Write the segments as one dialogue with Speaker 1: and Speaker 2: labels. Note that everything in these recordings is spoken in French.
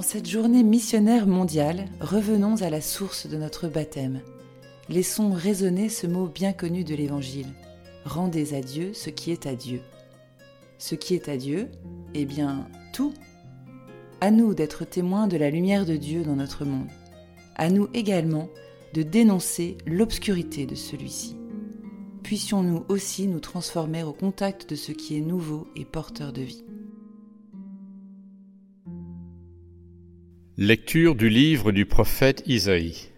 Speaker 1: En cette journée missionnaire mondiale, revenons à la source de notre baptême. Laissons résonner ce mot bien connu de l'Évangile. Rendez à Dieu ce qui est à Dieu. Ce qui est à Dieu, eh bien, tout. À nous d'être témoins de la lumière de Dieu dans notre monde. À nous également de dénoncer l'obscurité de celui-ci. Puissions-nous aussi nous transformer au contact de ce qui est nouveau et porteur de vie.
Speaker 2: Lecture du livre du prophète Isaïe.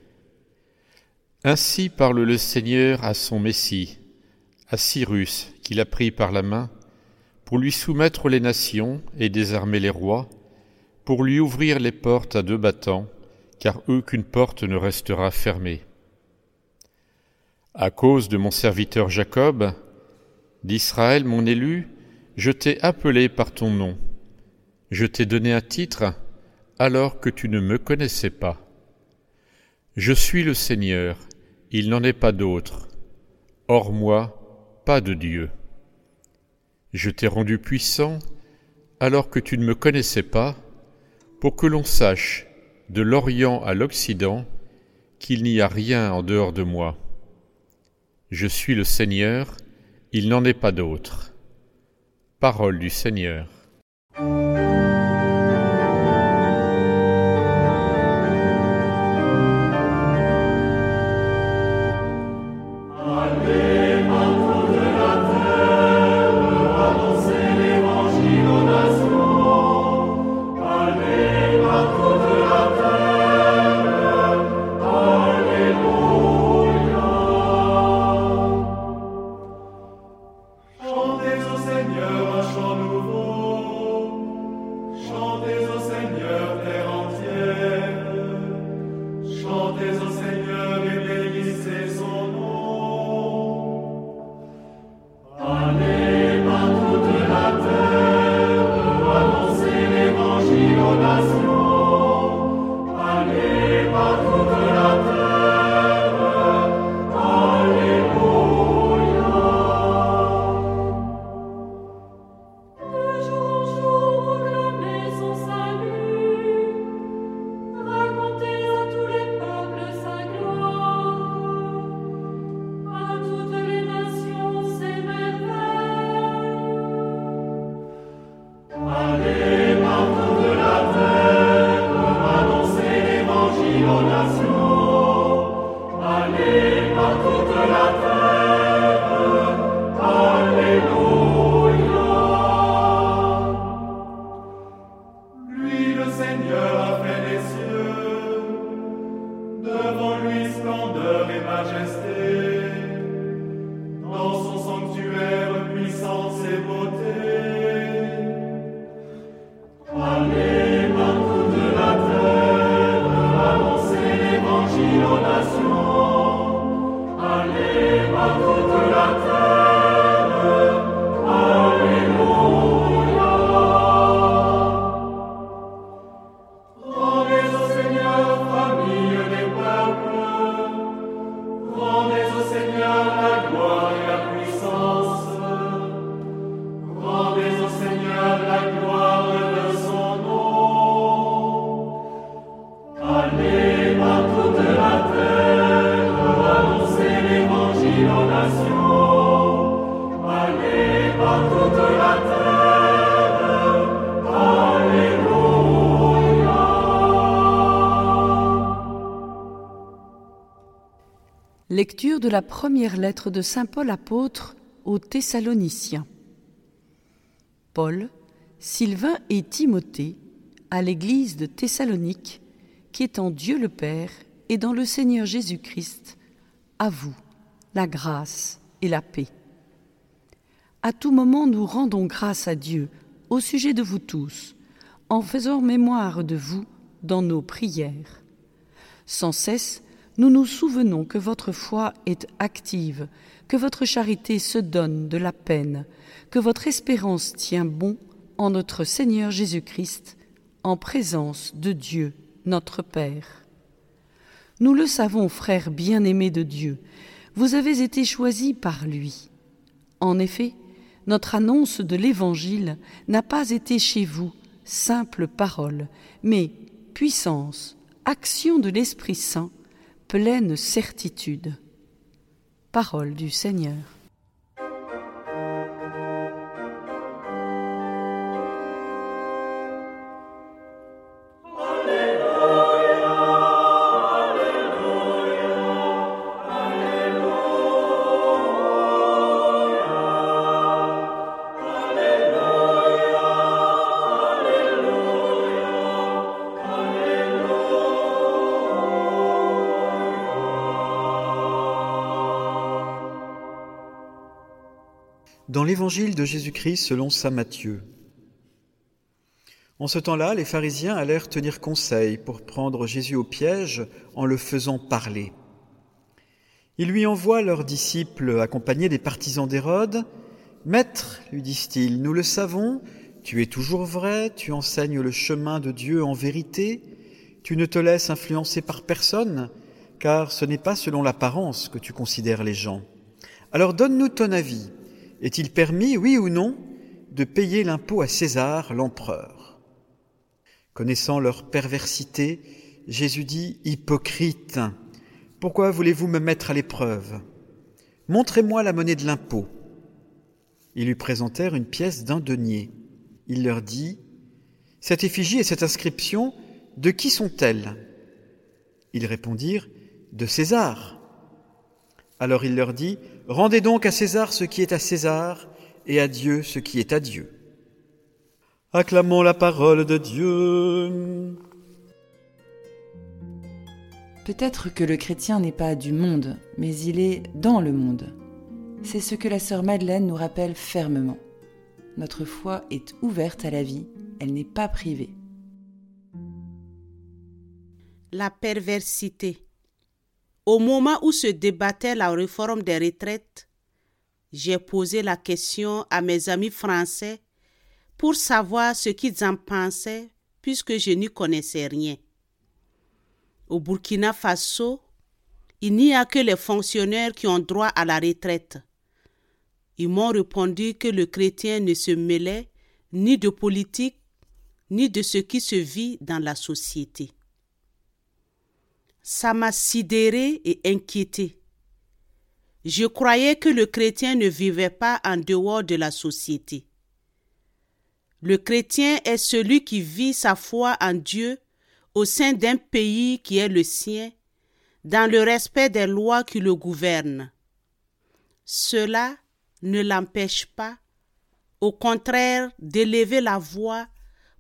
Speaker 2: Ainsi parle le Seigneur à son Messie, à Cyrus, qu'il a pris par la main, pour lui soumettre les nations et désarmer les rois, pour lui ouvrir les portes à deux battants, car aucune porte ne restera fermée. À cause de mon serviteur Jacob, d'Israël mon élu, je t'ai appelé par ton nom. Je t'ai donné un titre alors que tu ne me connaissais pas. Je suis le Seigneur, il n'en est pas d'autre. Hors moi, pas de Dieu. Je t'ai rendu puissant alors que tu ne me connaissais pas, pour que l'on sache, de l'Orient à l'Occident, qu'il n'y a rien en dehors de moi. Je suis le Seigneur, il n'en est pas d'autre. Parole du Seigneur.
Speaker 3: Lecture de la première lettre de Saint Paul apôtre aux Thessaloniciens. Paul, Sylvain et Timothée à l'église de Thessalonique, qui est en Dieu le Père et dans le Seigneur Jésus-Christ, à vous la grâce et la paix. À tout moment, nous rendons grâce à Dieu au sujet de vous tous, en faisant mémoire de vous dans nos prières. Sans cesse, nous nous souvenons que votre foi est active, que votre charité se donne de la peine, que votre espérance tient bon en notre Seigneur Jésus-Christ, en présence de Dieu, notre Père. Nous le savons, frères bien-aimés de Dieu, vous avez été choisis par lui. En effet, notre annonce de l'Évangile n'a pas été chez vous simple parole, mais puissance, action de l'Esprit Saint, pleine certitude. Parole du Seigneur.
Speaker 4: Dans l'évangile de Jésus-Christ selon saint Matthieu. En ce temps-là, les pharisiens allèrent tenir conseil pour prendre Jésus au piège en le faisant parler. Ils lui envoient leurs disciples accompagnés des partisans d'Hérode. Maître, lui disent-ils, nous le savons, tu es toujours vrai, tu enseignes le chemin de Dieu en vérité, tu ne te laisses influencer par personne, car ce n'est pas selon l'apparence que tu considères les gens. Alors donne-nous ton avis. Est-il permis, oui ou non, de payer l'impôt à César, l'empereur? Connaissant leur perversité, Jésus dit, Hypocrite, pourquoi voulez-vous me mettre à l'épreuve? Montrez-moi la monnaie de l'impôt. Ils lui présentèrent une pièce d'un denier. Il leur dit, Cette effigie et cette inscription, de qui sont-elles? Ils répondirent, De César. Alors il leur dit, Rendez donc à César ce qui est à César et à Dieu ce qui est à Dieu. Acclamons la parole de Dieu.
Speaker 1: Peut-être que le chrétien n'est pas du monde, mais il est dans le monde. C'est ce que la sœur Madeleine nous rappelle fermement. Notre foi est ouverte à la vie, elle n'est pas privée.
Speaker 5: La perversité. Au moment où se débattait la réforme des retraites, j'ai posé la question à mes amis français pour savoir ce qu'ils en pensaient puisque je n'y connaissais rien. Au Burkina Faso, il n'y a que les fonctionnaires qui ont droit à la retraite. Ils m'ont répondu que le chrétien ne se mêlait ni de politique, ni de ce qui se vit dans la société. Ça m'a sidéré et inquiété. Je croyais que le chrétien ne vivait pas en dehors de la société. Le chrétien est celui qui vit sa foi en Dieu au sein d'un pays qui est le sien, dans le respect des lois qui le gouvernent. Cela ne l'empêche pas, au contraire, d'élever la voix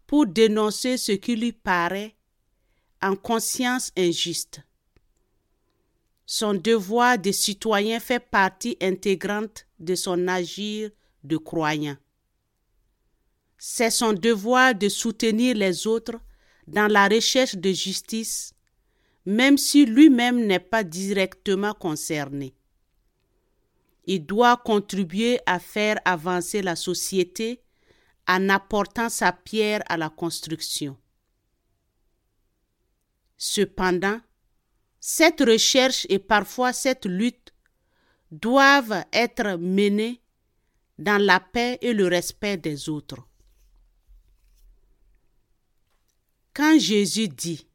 Speaker 5: pour dénoncer ce qui lui paraît en conscience injuste. Son devoir de citoyen fait partie intégrante de son agir de croyant. C'est son devoir de soutenir les autres dans la recherche de justice, même si lui-même n'est pas directement concerné. Il doit contribuer à faire avancer la société en apportant sa pierre à la construction. Cependant, cette recherche et parfois cette lutte doivent être menées dans la paix et le respect des autres. Quand Jésus dit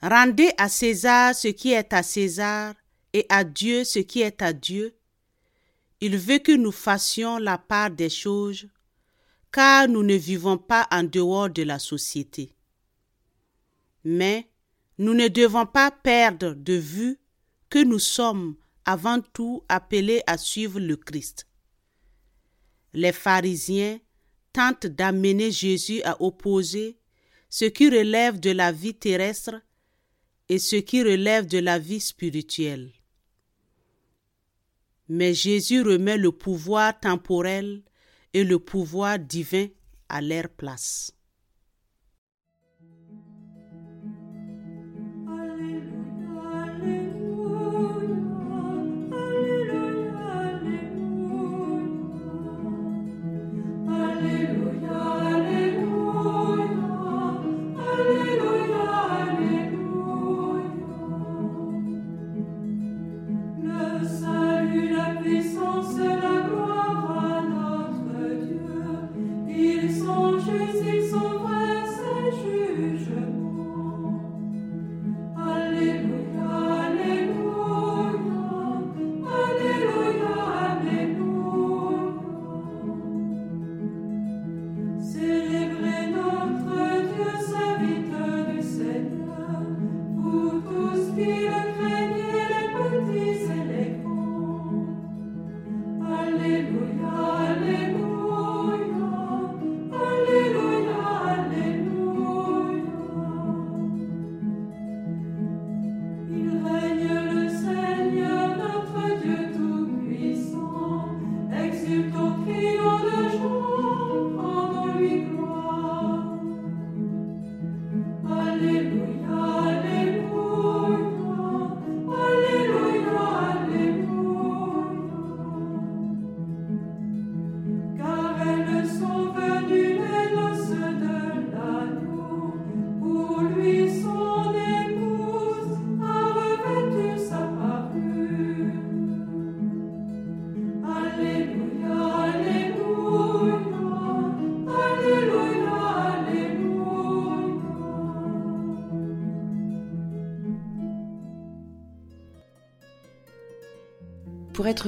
Speaker 5: Rendez à César ce qui est à César et à Dieu ce qui est à Dieu, il veut que nous fassions la part des choses, car nous ne vivons pas en dehors de la société. Mais nous ne devons pas perdre de vue que nous sommes avant tout appelés à suivre le Christ. Les pharisiens tentent d'amener Jésus à opposer ce qui relève de la vie terrestre et ce qui relève de la vie spirituelle. Mais Jésus remet le pouvoir temporel et le pouvoir divin à leur place.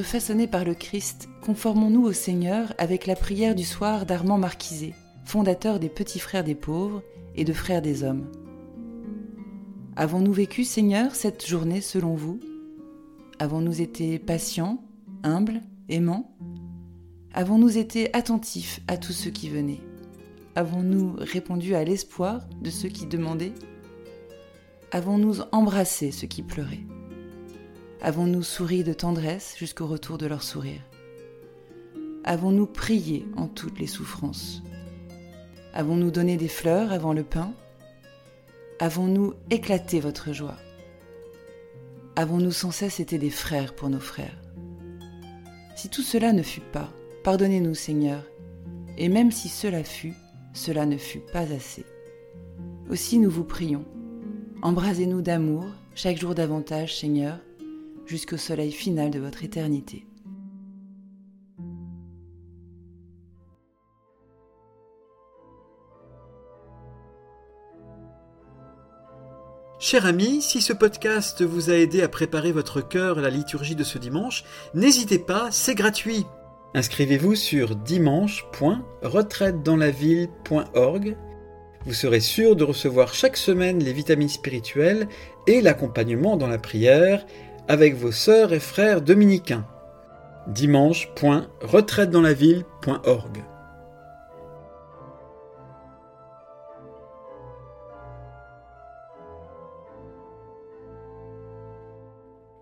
Speaker 1: Façonnés par le Christ, conformons-nous au Seigneur avec la prière du soir d'Armand Marquisé, fondateur des Petits Frères des Pauvres et de Frères des Hommes. Avons-nous vécu, Seigneur, cette journée selon vous? Avons-nous été patients, humbles, aimants? Avons-nous été attentifs à tous ceux qui venaient? Avons-nous répondu à l'espoir de ceux qui demandaient? Avons-nous embrassé ceux qui pleuraient? Avons-nous souri de tendresse jusqu'au retour de leur sourire Avons-nous prié en toutes les souffrances Avons-nous donné des fleurs avant le pain Avons-nous éclaté votre joie Avons-nous sans cesse été des frères pour nos frères Si tout cela ne fut pas, pardonnez-nous Seigneur, et même si cela fut, cela ne fut pas assez. Aussi nous vous prions, embrasez-nous d'amour chaque jour davantage Seigneur, jusqu'au soleil final de votre éternité.
Speaker 4: Cher ami, si ce podcast vous a aidé à préparer votre cœur à la liturgie de ce dimanche, n'hésitez pas, c'est gratuit. Inscrivez-vous sur dimanche.retraitedanslaville.org. Vous serez sûr de recevoir chaque semaine les vitamines spirituelles et l'accompagnement dans la prière avec vos sœurs et frères dominicains. dimanche.retraitedanslaville.org